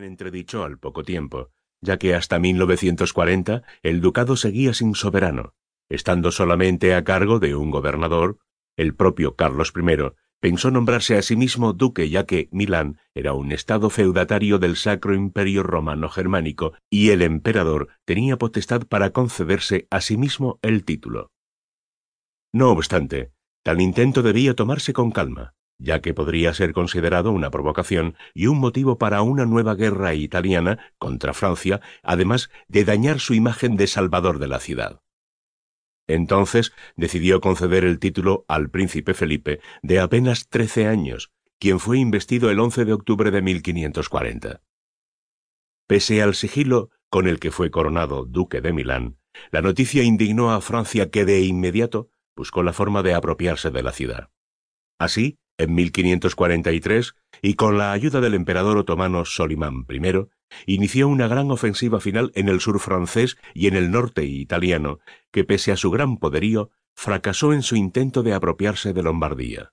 entredicho al poco tiempo, ya que hasta 1940 el ducado seguía sin soberano, estando solamente a cargo de un gobernador, el propio Carlos I, pensó nombrarse a sí mismo duque ya que Milán era un estado feudatario del Sacro Imperio Romano Germánico y el emperador tenía potestad para concederse a sí mismo el título. No obstante, tal intento debía tomarse con calma, ya que podría ser considerado una provocación y un motivo para una nueva guerra italiana contra Francia, además de dañar su imagen de salvador de la ciudad. Entonces decidió conceder el título al príncipe Felipe, de apenas trece años, quien fue investido el 11 de octubre de 1540. Pese al sigilo con el que fue coronado duque de Milán, la noticia indignó a Francia que de inmediato buscó la forma de apropiarse de la ciudad. Así, en 1543, y con la ayuda del emperador otomano Solimán I, inició una gran ofensiva final en el sur francés y en el norte italiano, que pese a su gran poderío, fracasó en su intento de apropiarse de Lombardía.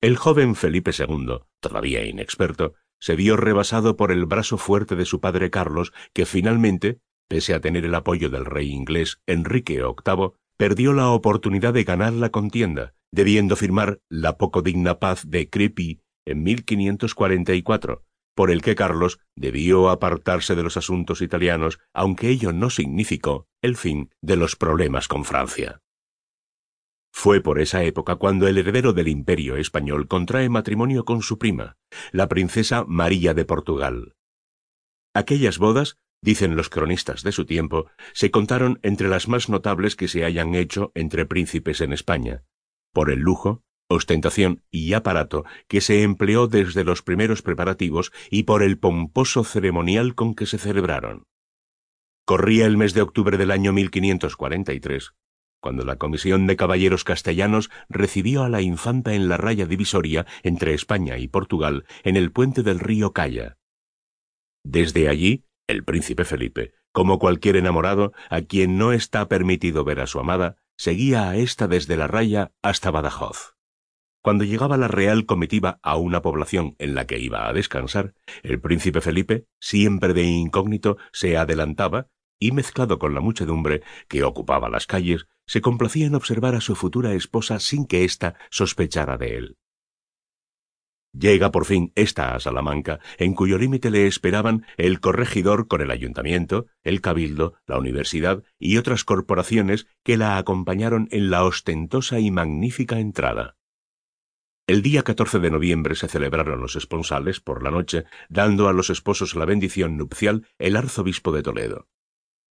El joven Felipe II, todavía inexperto, se vio rebasado por el brazo fuerte de su padre Carlos, que finalmente, pese a tener el apoyo del rey inglés Enrique VIII, perdió la oportunidad de ganar la contienda, debiendo firmar la poco digna paz de Crepy en 1544, por el que Carlos debió apartarse de los asuntos italianos, aunque ello no significó el fin de los problemas con Francia. Fue por esa época cuando el heredero del imperio español contrae matrimonio con su prima, la princesa María de Portugal. Aquellas bodas, dicen los cronistas de su tiempo, se contaron entre las más notables que se hayan hecho entre príncipes en España, por el lujo, ostentación y aparato que se empleó desde los primeros preparativos y por el pomposo ceremonial con que se celebraron. Corría el mes de octubre del año 1543, cuando la Comisión de Caballeros Castellanos recibió a la infanta en la raya divisoria entre España y Portugal en el puente del río Calla. Desde allí, el príncipe Felipe, como cualquier enamorado, a quien no está permitido ver a su amada, seguía a ésta desde la raya hasta Badajoz. Cuando llegaba la real comitiva a una población en la que iba a descansar, el príncipe Felipe, siempre de incógnito, se adelantaba y, mezclado con la muchedumbre que ocupaba las calles, se complacía en observar a su futura esposa sin que ésta sospechara de él. Llega por fin esta a Salamanca, en cuyo límite le esperaban el corregidor con el ayuntamiento, el cabildo, la universidad y otras corporaciones que la acompañaron en la ostentosa y magnífica entrada. El día 14 de noviembre se celebraron los esponsales por la noche, dando a los esposos la bendición nupcial el arzobispo de Toledo.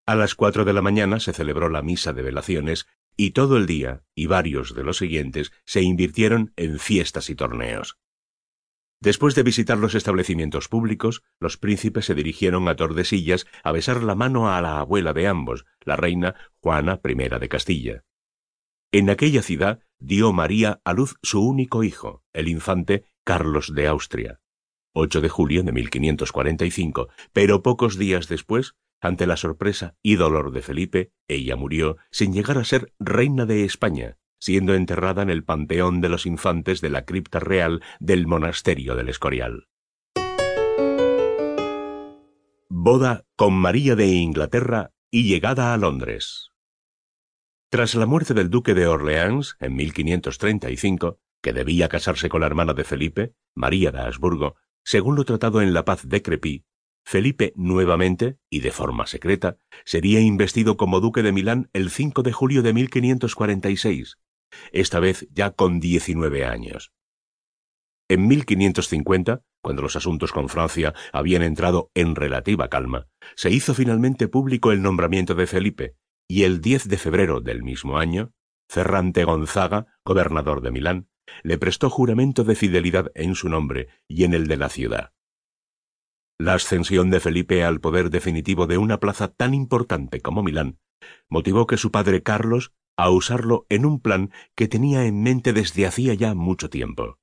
A las cuatro de la mañana se celebró la misa de velaciones y todo el día y varios de los siguientes se invirtieron en fiestas y torneos. Después de visitar los establecimientos públicos, los príncipes se dirigieron a Tordesillas a besar la mano a la abuela de ambos, la reina Juana I de Castilla. En aquella ciudad dio María a luz su único hijo, el infante Carlos de Austria. 8 de julio de 1545, pero pocos días después, ante la sorpresa y dolor de Felipe, ella murió sin llegar a ser reina de España, siendo enterrada en el Panteón de los Infantes de la cripta real del Monasterio del Escorial. Boda con María de Inglaterra y llegada a Londres. Tras la muerte del duque de Orleans en 1535, que debía casarse con la hermana de Felipe, María de Habsburgo, según lo tratado en la paz de Crepy, Felipe nuevamente, y de forma secreta, sería investido como duque de Milán el 5 de julio de 1546, esta vez ya con 19 años. En 1550, cuando los asuntos con Francia habían entrado en relativa calma, se hizo finalmente público el nombramiento de Felipe, y el 10 de febrero del mismo año, Ferrante Gonzaga, gobernador de Milán, le prestó juramento de fidelidad en su nombre y en el de la ciudad. La ascensión de Felipe al poder definitivo de una plaza tan importante como Milán motivó que su padre Carlos a usarlo en un plan que tenía en mente desde hacía ya mucho tiempo.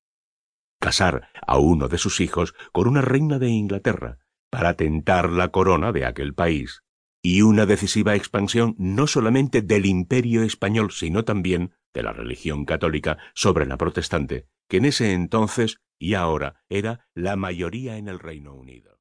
Casar a uno de sus hijos con una reina de Inglaterra para tentar la corona de aquel país y una decisiva expansión no solamente del imperio español, sino también de la religión católica sobre la protestante, que en ese entonces y ahora era la mayoría en el Reino Unido.